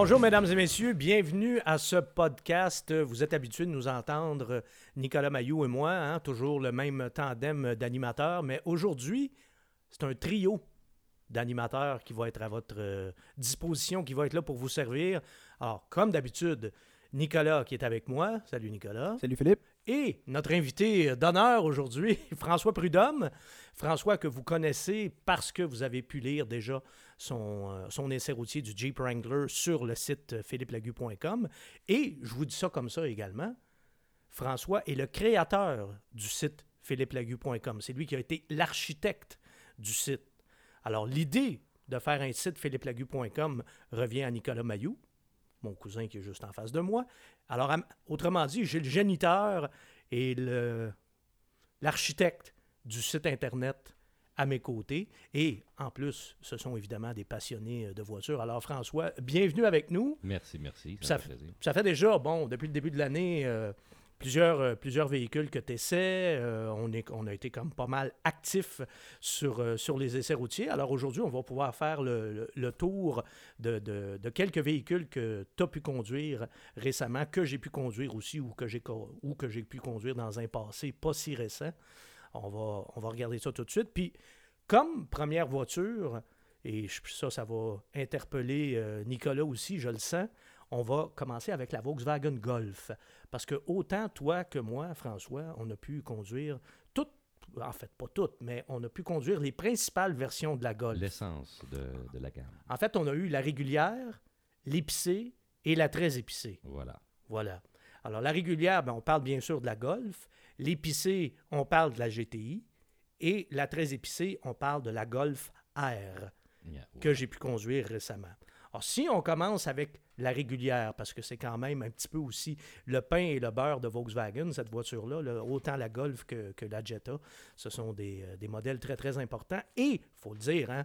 Bonjour, mesdames et messieurs. Bienvenue à ce podcast. Vous êtes habitués de nous entendre, Nicolas Mayou et moi, hein, toujours le même tandem d'animateurs. Mais aujourd'hui, c'est un trio d'animateurs qui va être à votre euh, disposition, qui va être là pour vous servir. Alors, comme d'habitude, Nicolas qui est avec moi. Salut Nicolas. Salut Philippe. Et notre invité d'honneur aujourd'hui, François Prudhomme. François que vous connaissez parce que vous avez pu lire déjà son, euh, essai routier du Jeep Wrangler sur le site philippelagu.com. Et je vous dis ça comme ça également, François est le créateur du site philippelagu.com. C'est lui qui a été l'architecte du site. Alors l'idée de faire un site philippelagu.com revient à Nicolas Mayou, mon cousin qui est juste en face de moi. Alors, autrement dit, j'ai le géniteur et l'architecte du site Internet à mes côtés. Et en plus, ce sont évidemment des passionnés euh, de voitures. Alors, François, bienvenue avec nous. Merci, merci. Ça, fait, ça fait déjà, bon, depuis le début de l'année, euh, plusieurs, euh, plusieurs véhicules que tu essaies. on, est, on a été comme pas mal actifs sur, sur les essais routiers. Alors aujourd'hui, on va pouvoir faire le, tour de, de, quelques véhicules que tu as pu conduire récemment, que j'ai pu conduire aussi ou que j'ai, ou que j'ai pu conduire dans un passé pas si récent. On va, on va regarder ça tout de suite. Puis, comme première voiture, et ça, ça va interpeller euh, Nicolas aussi, je le sens, on va commencer avec la Volkswagen Golf. Parce que autant toi que moi, François, on a pu conduire toutes, en fait pas toutes, mais on a pu conduire les principales versions de la Golf. L'essence de, de la gamme. En fait, on a eu la régulière, l'épicée et la très épicée. Voilà. Voilà. Alors, la régulière, ben, on parle bien sûr de la Golf. L'épicée, on parle de la GTI. Et la très épicée, on parle de la Golf R que j'ai pu conduire récemment. Alors, si on commence avec la régulière, parce que c'est quand même un petit peu aussi le pain et le beurre de Volkswagen, cette voiture-là, autant la Golf que, la Jetta, ce sont euh, des, modèles très, très importants et, il faut le dire, hein,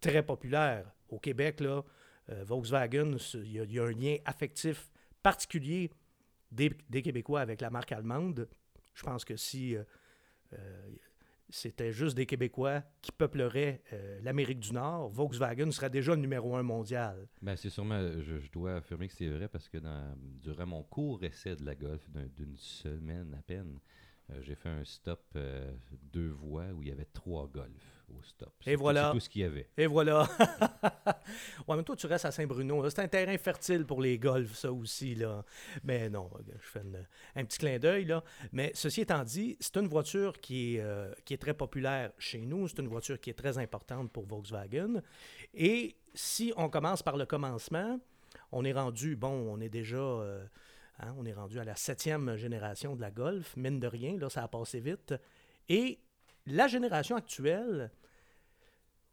très populaires. Au Québec, là, euh, Volkswagen, il y, a un lien affectif particulier des, Québécois avec la marque allemande. Je pense que si euh, c'était juste des Québécois qui peupleraient euh, l'Amérique du Nord, Volkswagen serait déjà le numéro un mondial. Ben, c'est sûrement, je, dois affirmer que c'est vrai parce que durant mon court essai de la Golf d'une semaine à peine, j'ai fait un stop deux voies où il y avait trois golfs au stop. Et voilà. C'est tout ce qu'il y avait. Et voilà. ouais, mais toi, tu restes à Saint-Bruno. C'est un terrain fertile pour les golfs, ça aussi. Là. Mais non, je fais un petit clin d'œil. là. Mais ceci étant dit, c'est une voiture qui est, euh, qui est très populaire chez nous. C'est une voiture qui est très importante pour Volkswagen. Et si on commence par le commencement, on est rendu, bon, on est déjà... Euh, hein, on est rendu à la septième génération de la Golf, mine de rien, là, ça a passé vite. Et la génération actuelle,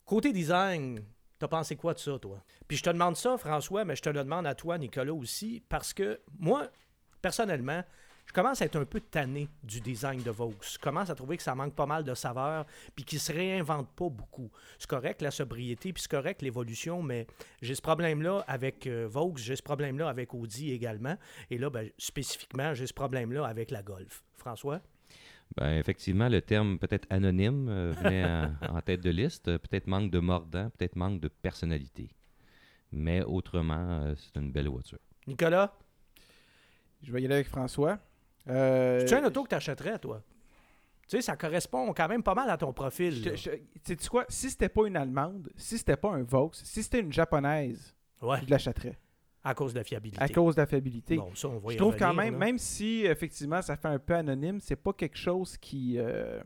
Côté design, t'as pensé quoi de ça, toi? Puis je te demande ça, François, mais je te le demande à toi, Nicolas, aussi, parce que moi, personnellement, je commence à être un peu tanné du design de Vaux. Je commence à trouver que ça manque pas mal de saveur, puis qu'il se réinvente pas beaucoup. C'est correct la sobriété, puis c'est correct l'évolution, mais j'ai ce problème-là avec euh, Vaux, j'ai ce problème-là avec Audi également, et là, ben, spécifiquement, j'ai ce problème-là avec la Golf. François? Ben, effectivement, le terme peut-être anonyme euh, venait en, tête de liste. Peut-être manque de mordant, peut-être manque de personnalité. Mais autrement, euh, c'est une belle voiture. Nicolas? Je vais y aller avec François. Euh, c'est un auto que tu achèterais, toi? Tu sais, ça correspond quand même pas mal à ton profil. Tu sais quoi? Si c'était pas une Allemande, si c'était pas un Vaux, si c'était une Japonaise, je l'achèterais. À cause de la fiabilité. À cause de la fiabilité. je trouve quand même, même si effectivement ça fait un peu anonyme, c'est pas quelque chose qui, euh,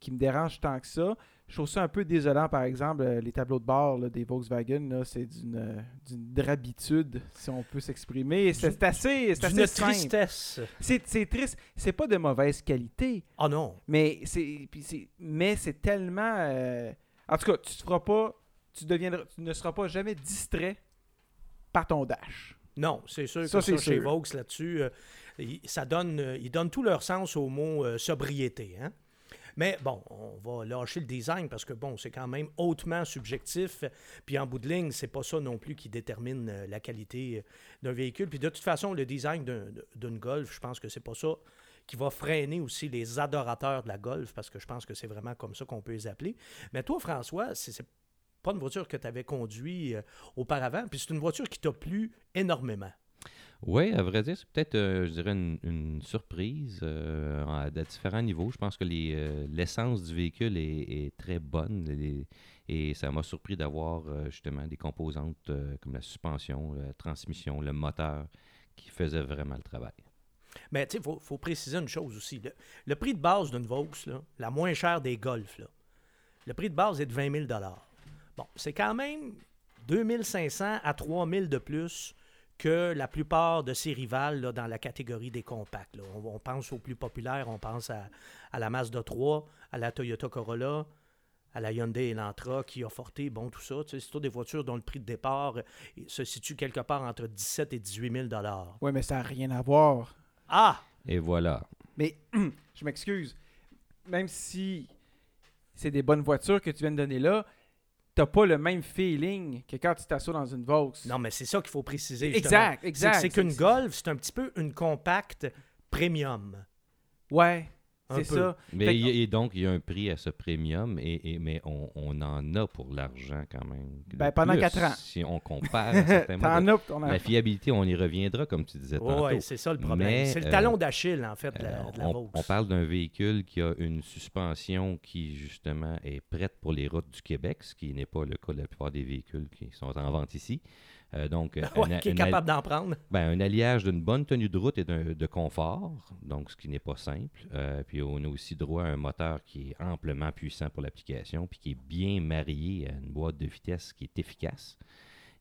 qui me dérange tant que ça. Je trouve ça un peu désolant, par exemple, euh, les tableaux de bord des Volkswagen, c'est d'une drabitude, si on peut s'exprimer. C'est assez, c'est assez tristesse. C'est triste. C'est pas de mauvaise qualité. Ah non. Mais c'est mais c'est tellement. Euh, en tout cas, tu te feras pas, tu deviendras, tu ne seras pas jamais distrait par ton dash. Non, c'est sûr que ça, chez Vaux là-dessus, euh, ça donne, euh, ils donnent tout leur sens au mot euh, sobriété. Hein? Mais bon, on va lâcher le design parce que bon, c'est quand même hautement subjectif. Puis en bout de ligne, c'est pas ça non plus qui détermine la qualité d'un véhicule. Puis de toute façon, le design d'une Golf, je pense que c'est pas ça qui va freiner aussi les adorateurs de la Golf parce que je pense que c'est vraiment comme ça qu'on peut les appeler. Mais toi, François, c'est pas une voiture que tu avais conduite auparavant, puis c'est une voiture qui t'a plu énormément. Oui, à vrai dire, c'est peut-être, je dirais, une, surprise à, différents niveaux. Je pense que l'essence du véhicule est, très bonne. et ça m'a surpris d'avoir justement des composantes comme la suspension, la transmission, le moteur qui faisaient vraiment le travail. Mais tu sais, il faut, préciser une chose aussi. Le, prix de base d'une Vaux, la moins chère des Golf, le prix de base est de 20 000 Bon, c'est quand même 2500 à 3000 de plus que la plupart de ses rivales dans la catégorie des compacts. On, pense aux plus populaires, on pense à, la Mazda 3, à la Toyota Corolla, à la Hyundai Elantra, qui a forté, bon, tout ça. C'est toutes des voitures dont le prix de départ euh, se situe quelque part entre 17 et 18 000 Oui, mais ça n'a rien à voir ah! Et voilà. Mais je m'excuse. Même si c'est des bonnes voitures que tu viens de donner là, t'as pas le même feeling que quand tu t'assois dans une Vaux. Non, mais c'est ça qu'il faut préciser. Exact, exact. C'est qu'une Golf, c'est un petit peu une compacte premium. Ouais. C'est ça. Mais et donc, il y a un prix à ce premium, et, mais on, en a pour l'argent quand même. Ben, pendant quatre ans. Si on compare La fiabilité, on y reviendra, comme tu disais tantôt. Oui, c'est ça le problème. C'est le talon euh, d'Achille, en fait, de la, euh, on, on, parle d'un véhicule qui a une suspension qui, justement, est prête pour les routes du Québec, ce qui n'est pas le cas de la plupart des véhicules qui sont en vente ici. Euh, donc, qui est capable d'en prendre. Ben, un alliage d'une bonne tenue de route et de confort, donc ce qui n'est pas simple. Euh, puis on a aussi droit à un moteur qui est amplement puissant pour l'application, puis qui est bien marié à une boîte de vitesse qui est efficace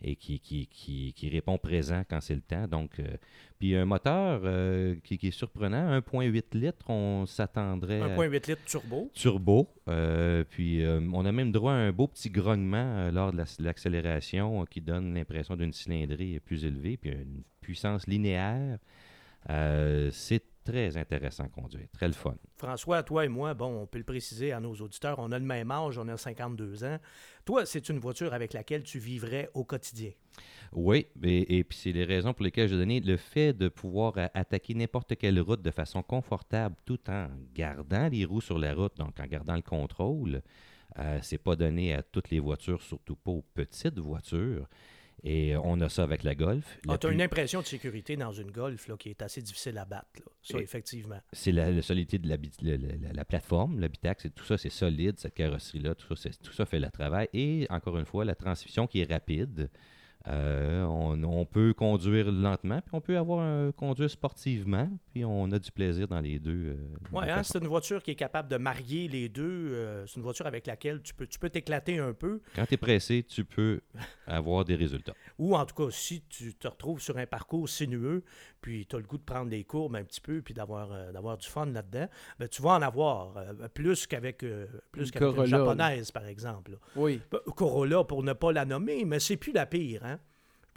et qui, qui, qui, qui, répond présent quand c'est le temps. Donc, euh, puis un moteur euh, qui, est surprenant, 1.8 litres, on s'attendrait. 1.8 litres turbo. Turbo. Euh, puis on a même droit à un beau petit grognement lors de l'accélération qui donne l'impression d'une cylindrée plus élevée, puis une puissance linéaire. c'est très intéressant à conduire, très le fun. François, toi et moi, bon, on peut le préciser à nos auditeurs, on a le même âge, on a 52 ans. Toi, c'est une voiture avec laquelle tu vivrais au quotidien. Oui, et, puis c'est les raisons pour lesquelles j'ai donné le fait de pouvoir attaquer n'importe quelle route de façon confortable tout en gardant les roues sur la route, donc en gardant le contrôle. Euh, c'est pas donné à toutes les voitures, surtout pas aux petites voitures. Et on a ça avec la Golf. Ah, tu as une impression de sécurité dans une Golf là, qui est assez difficile à battre. Ça, effectivement. C'est la, solidité de la, plateforme, l'habitacle, tout ça, c'est solide, cette carrosserie-là, tout ça, tout ça fait le travail. Et encore une fois, la transmission qui est rapide. Euh, on, peut conduire lentement, puis on peut avoir un conduire sportivement, puis on a du plaisir dans les deux. Euh, oui, hein, c'est une voiture qui est capable de marier les deux. Euh, c'est une voiture avec laquelle tu peux tu peux t'éclater un peu. Quand tu es pressé, tu peux avoir des résultats. Ou en tout cas, si tu te retrouves sur un parcours sinueux, puis tu as le goût de prendre des courbes un petit peu, puis d'avoir d'avoir du fun là-dedans, ben, tu vas en avoir plus qu'avec plus qu'avec une japonaise, par exemple. Oui. Corolla, pour ne pas la nommer, mais c'est plus la pire. Hein?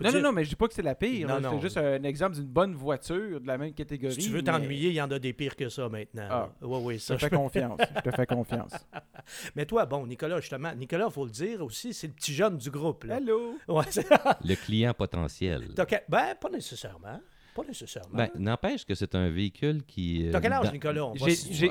Non, non, non, mais je dis pas que c'est la pire. C'est juste un exemple d'une bonne voiture de la même catégorie. Si tu veux t'ennuyer, il y en a des pires que ça maintenant. Ah. Oui, oui, ça. Je te fais confiance. je te fais confiance. mais toi, bon, Nicolas, justement, Nicolas, il faut le dire aussi, c'est le petit jeune du groupe. Là. Hello! Ouais, le client potentiel. Ben, pas nécessairement. Pas nécessairement. Ben, n'empêche que c'est un véhicule qui. Euh, T'as quel âge, Nicolas?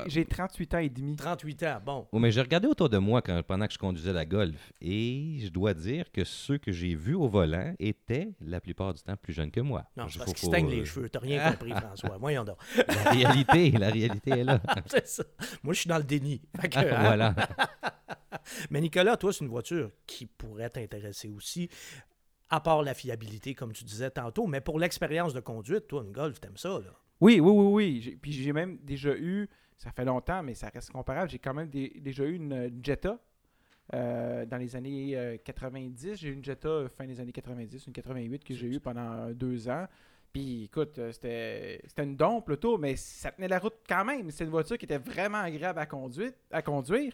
J'ai 38 ans et demi. 38 ans, bon. mais j'ai regardé autour de moi quand, pendant que je conduisais la Golf et je dois dire que ceux que j'ai vus au volant étaient la plupart du temps plus jeunes que moi. Non, c'est parce qu'ils se les cheveux. T'as rien compris, François. Voyons donc. La réalité, la réalité est là. c'est ça. Moi, je suis dans le déni. Hein? voilà. Mais Nicolas, toi, c'est une voiture qui pourrait t'intéresser aussi à part la fiabilité, comme tu disais tantôt, mais pour l'expérience de conduite, toi, une Golf, t'aimes ça, là? Oui, oui, oui, oui. Puis j'ai même déjà eu, ça fait longtemps, mais ça reste comparable, j'ai quand même déjà eu une, Jetta euh, dans les années 90. Euh, j'ai eu une Jetta euh, fin des années 90, une 88 que j'ai eu pendant deux ans. Puis écoute, c'était une dompe tour, mais ça tenait la route quand même. C'est une voiture qui était vraiment agréable à conduire. À conduire.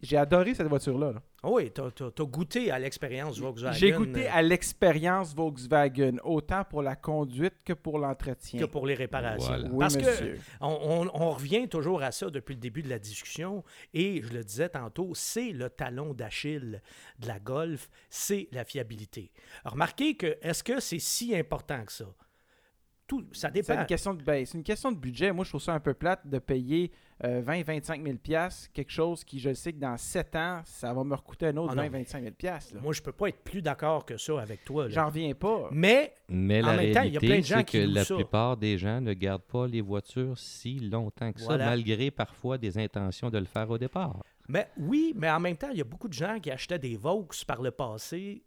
J'ai adoré cette voiture-là. Ah oui, tu as, goûté à l'expérience Volkswagen. J'ai goûté à l'expérience Volkswagen, autant pour la conduite que pour l'entretien. Que pour les réparations. Parce que on, on, revient toujours à ça depuis le début de la discussion, et je le disais tantôt, c'est le talon d'Achille de la Golf, c'est la fiabilité. remarquez que, est-ce que c'est si important que ça? Tout, ça dépend. C'est une, question de, ben, une question de budget. Moi, je trouve ça un peu plate de payer 20-25 000 quelque chose qui, je sais que dans 7 ans, ça va me recouter un autre 20-25 ah 000 Moi, je peux pas être plus d'accord que ça avec toi. J'en reviens pas. Mais, Mais en même temps, il y a plein de gens qui que la plupart des gens ne gardent pas les voitures si longtemps que ça, malgré parfois des intentions de le faire au départ. Mais oui, mais en même temps, il y a beaucoup de gens qui achetaient des Vaux par le passé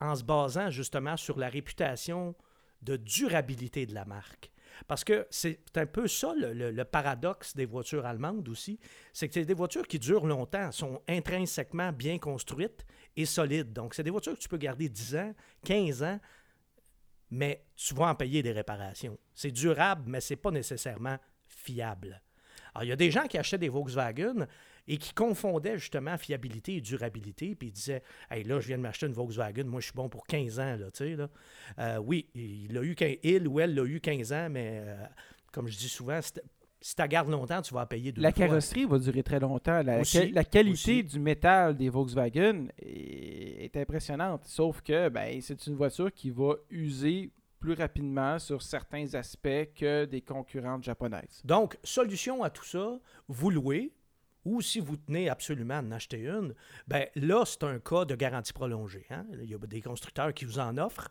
en se basant justement sur la réputation de durabilité de la marque. Parce que c'est un peu ça le, paradoxe des voitures allemandes aussi, c'est que c'est des voitures qui durent longtemps, sont intrinsèquement bien construites et solides. Donc, c'est des voitures que tu peux garder 10 ans, 15 ans, mais tu vas en payer des réparations. C'est durable, mais c'est pas nécessairement fiable. Alors, il y a des gens qui achètent des Volkswagen et qui confondaient justement fiabilité et durabilité, puis ils disaient Hey, là, je viens de m'acheter une Volkswagen, moi, je suis bon pour 15 ans, là, tu sais, là. Euh, oui, il, a eu, il ou elle l'a eu 15 ans, mais euh, comme je dis souvent, si tu gardes longtemps, tu vas payer deux La carrosserie va durer très longtemps. La, la qualité du métal des Volkswagen est, impressionnante. Sauf que ben, c'est une voiture qui va user plus rapidement sur certains aspects que des concurrentes japonaises. Donc, solution à tout ça, vous louez, ou si vous tenez absolument à en acheter une, ben là, c'est un cas de garantie prolongée. Hein. Il y a des constructeurs qui vous en offrent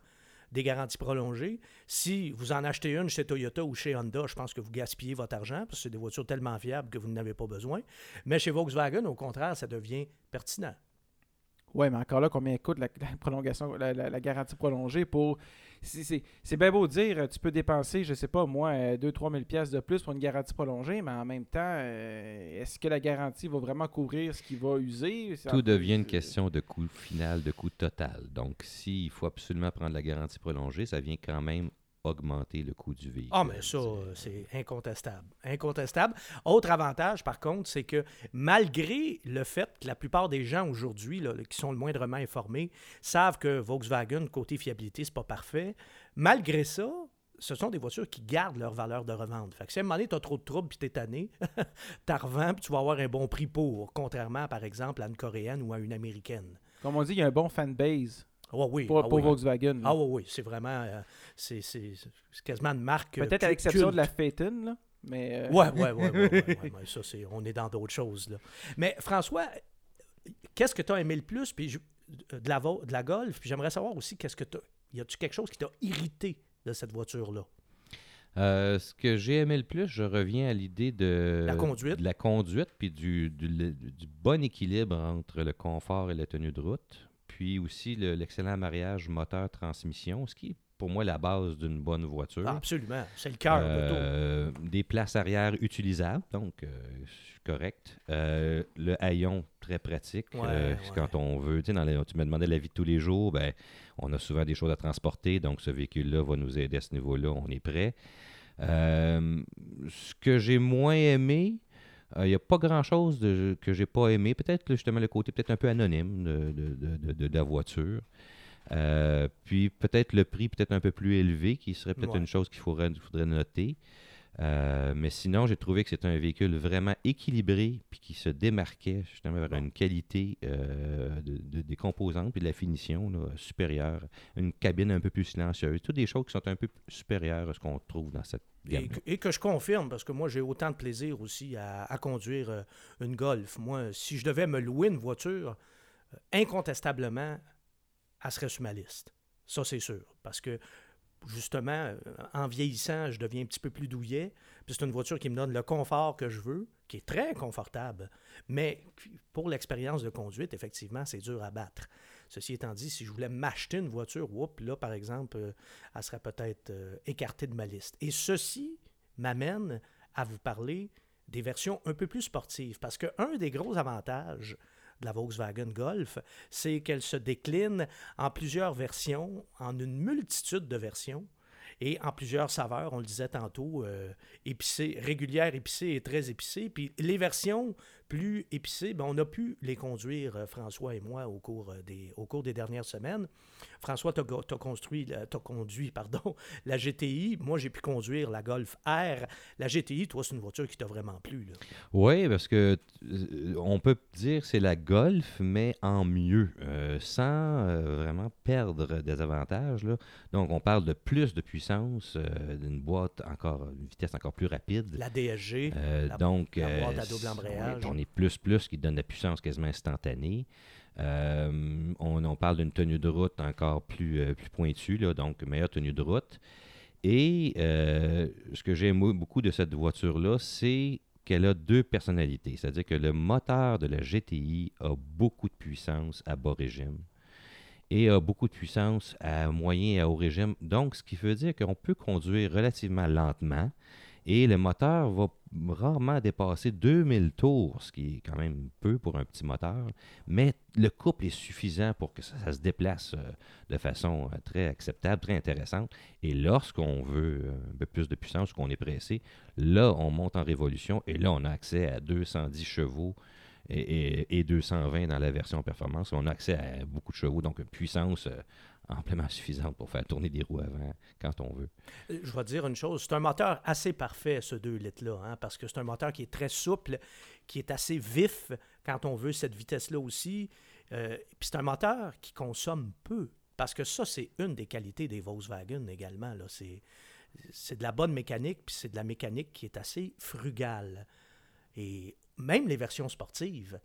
des garanties prolongées. Si vous en achetez une chez Toyota ou chez Honda, je pense que vous gaspillez votre argent parce que c'est des voitures tellement fiables que vous n'en avez pas besoin. Mais chez Volkswagen, au contraire, ça devient pertinent. Oui, mais encore là, combien coûte la, prolongation, la, garantie prolongée pour. C'est bien beau dire, tu peux dépenser, je sais pas, moi, 2-3 000 pièces de plus pour une garantie prolongée, mais en même temps, euh, est-ce que la garantie va vraiment couvrir ce qui va user? Tout devient une question de coût final, de coût total. Donc, s'il faut absolument prendre la garantie prolongée, ça vient quand même augmenter le coût du véhicule. Ah, mais ça, c'est incontestable. Incontestable. Autre avantage, par contre, c'est que malgré le fait que la plupart des gens aujourd'hui, qui sont le moindrement informés, savent que Volkswagen, côté fiabilité, c'est pas parfait, malgré ça, ce sont des voitures qui gardent leur valeur de revente. Fait que si à un moment donné, tu as trop de troubles puis tu es tanné, tu revends puis tu vas avoir un bon prix pour, contrairement, par exemple, à une coréenne ou à une américaine. Comme on dit, il y a un bon fanbase. Ah oui, pour, ah Volkswagen. Ah oui, oui, c'est vraiment. Euh, c'est quasiment une marque. Peut-être à l'exception de la Phaeton, là. Mais euh... Ouais, ouais, ouais, ouais, ça, c'est, on est dans d'autres choses. Là. Mais François, qu'est-ce que tu as aimé le plus puis de, la, de la Golf? Puis j'aimerais savoir aussi, qu'est-ce que tu y a-tu quelque chose qui t'a irrité de cette voiture-là? Euh, ce que j'ai aimé le plus, je reviens à l'idée de la conduite, de la conduite puis du, du, du, bon équilibre entre le confort et la tenue de route puis aussi l'excellent mariage moteur-transmission, ce qui est pour moi la base d'une bonne voiture. Ah, absolument, c'est le cœur euh, Des places arrière utilisables, donc euh, correct. Euh, le haillon, très pratique. Quand on veut, tu me demandais la vie de tous les jours, ben, on a souvent des choses à transporter, donc ce véhicule-là va nous aider à ce niveau-là, on est prêt. ce que j'ai moins aimé, il euh, n'y a pas grand-chose que j'ai pas aimé. Peut-être justement le côté peut-être un peu anonyme de, la voiture. Euh, puis peut-être le prix peut-être un peu plus élevé, qui serait peut-être une chose qu'il faudrait, faudrait noter. Euh, mais sinon, j'ai trouvé que c'était un véhicule vraiment équilibré puis qui se démarquait justement vers une qualité euh, de, des composantes et de la finition supérieure. Une cabine un peu plus silencieuse. Toutes des choses qui sont un peu supérieures à ce qu'on trouve dans cette gamme. Et, que je confirme, parce que moi, j'ai autant de plaisir aussi à, conduire euh, une Golf. Moi, si je devais me louer une voiture, incontestablement, elle serait sur ma liste. Ça, c'est sûr. Parce que justement, euh, en vieillissant, je deviens un petit peu plus douillet. Puis c'est une voiture qui me donne le confort que je veux, qui est très confortable. Mais pour l'expérience de conduite, effectivement, c'est dur à battre. Ceci étant dit, si je voulais m'acheter une voiture, whoop, là, par exemple, euh, elle serait peut-être euh, écartée de ma liste. Et ceci m'amène à vous parler des versions un peu plus sportives. Parce qu'un des gros avantages de la Volkswagen Golf, c'est qu'elle se décline en plusieurs versions, en une multitude de versions et en plusieurs saveurs, on le disait tantôt, euh, épicée, régulière épicée et très épicée. Puis les versions plus épicés, ben, on a pu les conduire, euh, François et moi, au cours euh, des, au cours des dernières semaines. François, tu as, construit, as conduit pardon, la GTI. Moi, j'ai pu conduire la Golf R. La GTI, toi, c'est une voiture qui t'a vraiment plu. Oui, parce que euh, on peut dire que c'est la Golf, mais en mieux, sans vraiment perdre des avantages. Là. Donc, on parle de plus de puissance, d'une boîte encore, une vitesse encore plus rapide. La DSG, la, donc, la boîte à double embrayage plus plus qui donne la puissance quasiment instantanée. Euh, on, parle d'une tenue de route encore plus, euh, plus pointue, donc meilleure tenue de route. Et euh, ce que j'aime beaucoup de cette voiture-là, c'est qu'elle a deux personnalités. C'est-à-dire que le moteur de la GTI a beaucoup de puissance à bas régime et a beaucoup de puissance à moyen et à haut régime. Donc, ce qui veut dire qu'on peut conduire relativement lentement et le moteur va rarement dépasser 2000 tours, ce qui est quand même peu pour un petit moteur, mais le couple est suffisant pour que ça, se déplace euh, de façon euh, très acceptable, très intéressante. Et lorsqu'on veut un peu plus de puissance, qu'on est pressé, là, on monte en révolution et là, on a accès à 210 chevaux et, et 220 dans la version performance. On a accès à beaucoup de chevaux, donc puissance euh, amplement suffisante pour faire tourner des roues avant quand on veut. Euh, je vais dire une chose, c'est un moteur assez parfait, ce 2 litres-là, hein, parce que c'est un moteur qui est très souple, qui est assez vif quand on veut cette vitesse-là aussi. Euh, puis c'est un moteur qui consomme peu, parce que ça, c'est une des qualités des Volkswagen également. Là. C'est, c'est de la bonne mécanique, puis c'est de la mécanique qui est assez frugale. Et même les versions sportives,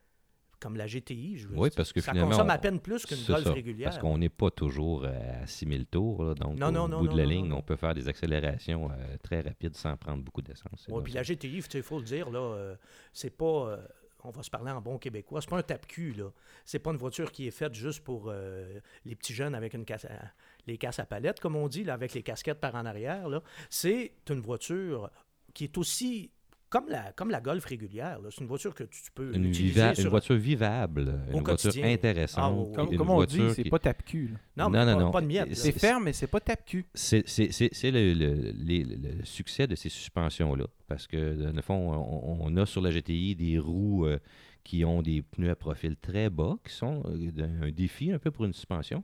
comme la GTI, je veux oui, parce que ça finalement, consomme à peine plus qu'une Golf régulière. Parce qu'on n'est pas toujours à 6000 tours. donc, non, au bout de la ligne, on peut faire des accélérations euh, très rapides sans prendre beaucoup d'essence. Oui, puis la GTI, il faut le dire, là, euh, c'est pas... Euh, on va se parler en bon québécois, c'est pas un tape-cul, là. C'est pas une voiture qui est faite juste pour les petits jeunes avec une casse les casses à palette, comme on dit, là, avec les casquettes par en arrière. C'est une voiture qui est aussi comme la, comme la Golf régulière. C'est une voiture que tu, peux une utiliser. Une voiture vivable, une voiture intéressante. Ah, comme, on dit, c'est pas tape-cul. Non, non, non, pas, de miettes. C'est ferme, mais c'est pas tape-cul. C'est le, le, le, succès de ces suspensions-là. Parce que, dans le fond, on, a sur la GTI des roues euh, qui ont des pneus à profil très bas, qui sont euh, un défi un peu pour une suspension.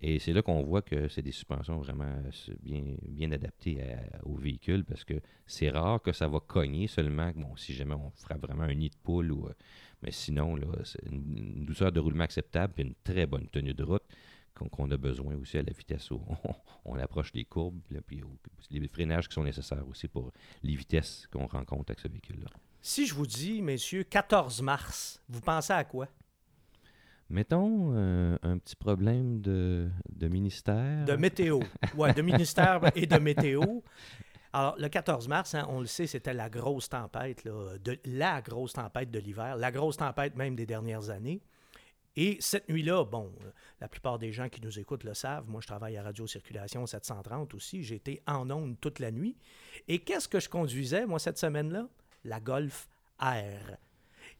Et c'est là qu'on voit que c'est des suspensions vraiment euh, bien, bien adaptées au véhicule parce que c'est rare que ça va cogner seulement, bon, si jamais on frappe vraiment un nid de poule ou. Euh, mais sinon, là, c'est une, douceur de roulement acceptable et une très bonne tenue de route qu'on a besoin aussi à la vitesse où on, approche des courbes, puis les freinages qui sont nécessaires aussi pour les vitesses qu'on rencontre avec ce véhicule-là. Si je vous dis, messieurs, 14 mars, vous pensez à quoi? Mettons euh, un petit problème de, ministère. De météo. Oui, de ministère et de météo. Alors, le 14 mars, hein, on le sait, c'était la grosse tempête, de, la grosse tempête de l'hiver, la grosse tempête même des dernières années. Et cette nuit-là, bon, la plupart des gens qui nous écoutent le savent, moi je travaille à Radio Circulation 730 aussi, j'étais en onde toute la nuit. Et qu'est-ce que je conduisais, moi, cette semaine-là? La Golf R.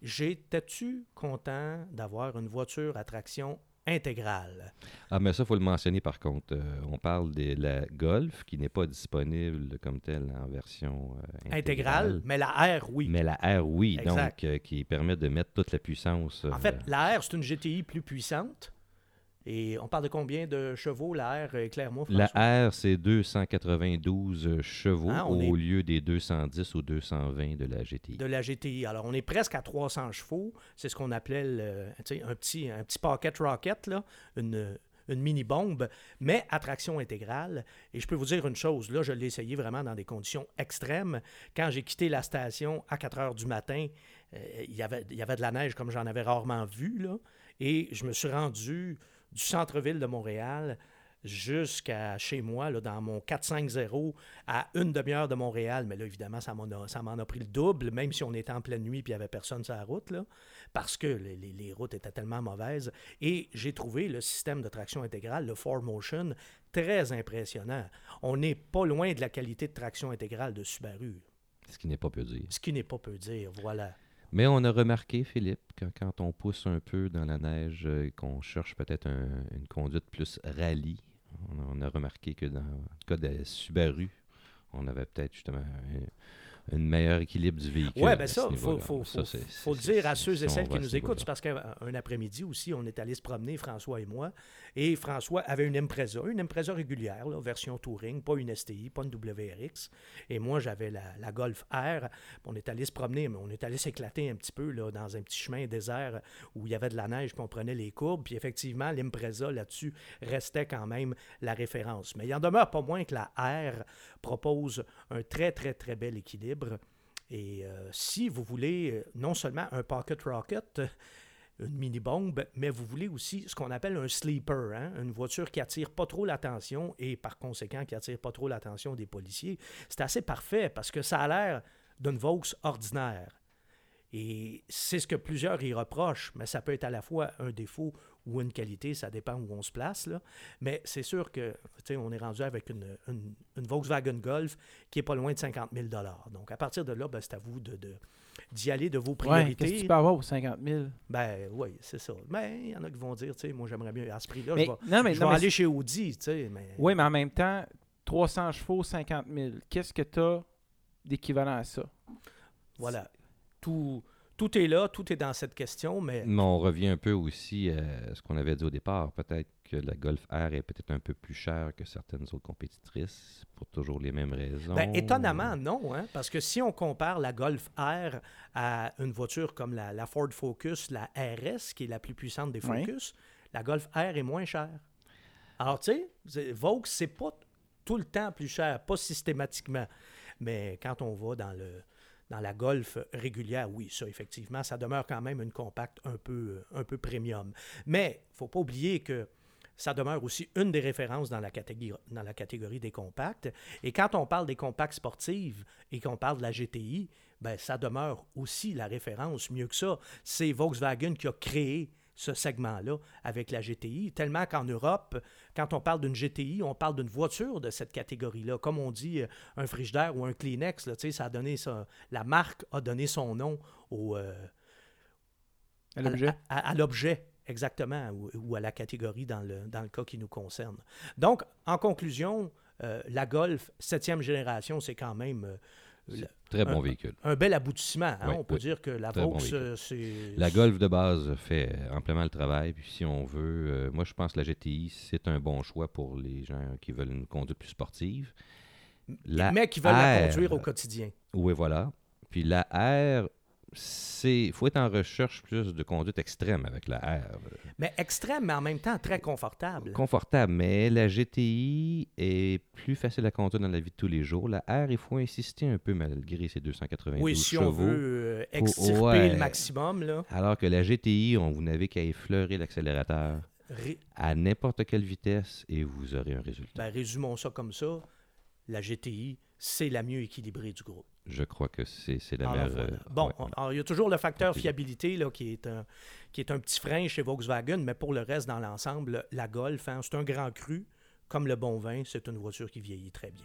J'étais-tu content d'avoir une voiture à traction intégrale? Ah, mais ça, il faut le mentionner par contre. Euh, on parle de la Golf qui n'est pas disponible comme telle en version euh, intégrale. Mais la R, oui. Mais la R, oui. Donc, euh, qui permet de mettre toute la puissance. en fait, la R, c'est une GTI plus puissante. Et on parle de combien de chevaux, la R, éclaire-moi, La R, c'est 292 chevaux ah, au lieu des 210 ou 220 de la GTI. De la GTI. Alors, on est presque à 300 chevaux. C'est ce qu'on appelait un, petit, un petit pocket rocket, là, une, une mini-bombe, mais à traction intégrale. Et je peux vous dire une chose, là, je l'ai essayé vraiment dans des conditions extrêmes. Quand j'ai quitté la station à 4 heures du matin, euh, il, y avait, il y avait de la neige comme j'en avais rarement vu, là, et je me suis rendu du centre-ville de Montréal jusqu'à chez moi, là, dans mon 450 à une demi-heure de Montréal. Mais là, évidemment, ça m'en a, a, pris le double, même si on était en pleine nuit et il n'y avait personne sur la route, là, parce que les, les, routes étaient tellement mauvaises. Et j'ai trouvé le système de traction intégrale, le 4Motion, très impressionnant. On n'est pas loin de la qualité de traction intégrale de Subaru. Ce qui n'est pas peu dire. Ce qui n'est pas peu dire, voilà. Mais on a remarqué, Philippe, que quand on pousse un peu dans la neige et euh, qu'on cherche peut-être une conduite plus rallye, on a, remarqué que dans le cas de Subaru, on avait peut-être justement un meilleur équilibre du véhicule. Oui, bien ça, il faut, faut, faut, le dire à ceux et celles qui nous écoutent. parce qu'un après-midi aussi, on est allé se promener, François et moi, et François avait une Impreza, une Impreza régulière, version Touring, pas une STI, pas une WRX. Et moi, j'avais la, Golf R. On est allé se promener, mais on est allé s'éclater un petit peu là, dans un petit chemin désert où il y avait de la neige, puis on prenait les courbes. Puis effectivement, l'Impreza là-dessus restait quand même la référence. Mais il en demeure pas moins que la R propose un très, très, très bel équilibre. Et euh, si vous voulez euh, non seulement un pocket rocket, une mini-bombe, mais vous voulez aussi ce qu'on appelle un sleeper, hein, une voiture qui attire pas trop l'attention et par conséquent qui attire pas trop l'attention des policiers. C'est assez parfait parce que ça a l'air d'une Vaux ordinaire. Et c'est ce que plusieurs y reprochent, mais ça peut être à la fois un défaut ou une qualité, ça dépend où on se place. Là. Mais c'est sûr que on est rendu avec une, Volkswagen Golf qui est pas loin de 50 000 Donc à partir de là, ben, c'est à vous de, d'y aller de vos priorités. qu'est-ce que tu peux avoir pour 50 000? Ben oui, c'est ça. Mais il y en a qui vont dire, tu sais, moi j'aimerais bien à ce prix-là, je vais, non, mais, je vais aller chez Audi, tu sais. Mais... Oui, mais en même temps, 300 chevaux, 50 000. Qu'est-ce que tu as d'équivalent à ça? Voilà tout, tout est là, tout est dans cette question, mais... Mais on revient un peu aussi à ce qu'on avait dit au départ. Peut-être que la Golf R est peut-être un peu plus chère que certaines autres compétitrices pour toujours les mêmes raisons. Ben, étonnamment, non. Hein? Parce que si on compare la Golf R à une voiture comme la, Ford Focus, la RS, qui est la plus puissante des Focus, la Golf R est moins chère. Alors, tu sais, Vaux, c'est pas tout le temps plus cher, pas systématiquement. Mais quand on va dans le dans la Golf régulière, oui, ça, effectivement, ça demeure quand même une compacte un peu, un peu premium. Mais il ne faut pas oublier que ça demeure aussi une des références dans la, catégorie, dans la catégorie des compacts. Et quand on parle des compacts sportives et qu'on parle de la GTI, ben, ça demeure aussi la référence. Mieux que ça, c'est Volkswagen qui a créé ce segment-là avec la GTI, tellement qu'en Europe, quand on parle d'une GTI, on parle d'une voiture de cette catégorie-là. Comme on dit euh, un frigidaire ou un Kleenex, là, ça a donné ça, la marque a donné son nom au, euh, à l'objet? Exactement, ou, à la catégorie dans le, dans le cas qui nous concerne. Donc, en conclusion, euh, la Golf septième génération, c'est quand même Très bon véhicule. Un bel aboutissement. Hein. on peut dire que la Vaux, c'est. La Golf de base fait amplement le travail. Puis si on veut, euh, moi je pense que la GTI, c'est un bon choix pour les gens qui veulent une conduite plus sportive. Mais qui veulent la conduire au quotidien. Oui, voilà. Puis la R, c'est faut être en recherche plus de conduite extrême avec la R. Mais extrême, mais en même temps très confortable. Confortable, mais la GTI est plus facile à conduire dans la vie de tous les jours. La R, il faut insister un peu malgré ses 292 oui, si on veut euh, extirper le maximum. Là. Alors que la GTI, on, vous n'avez qu'à effleurer l'accélérateur à n'importe quelle vitesse et vous aurez un résultat. Ben, résumons ça comme ça. La GTI, c'est la mieux équilibrée du groupe. Je crois que c'est la meilleure. Euh, bon, il y a toujours le facteur fiabilité là, qui, est un, qui est un petit frein chez Volkswagen, mais pour le reste, dans l'ensemble, la Golf, hein, c'est un grand cru. Comme le bon vin, c'est une voiture qui vieillit très bien.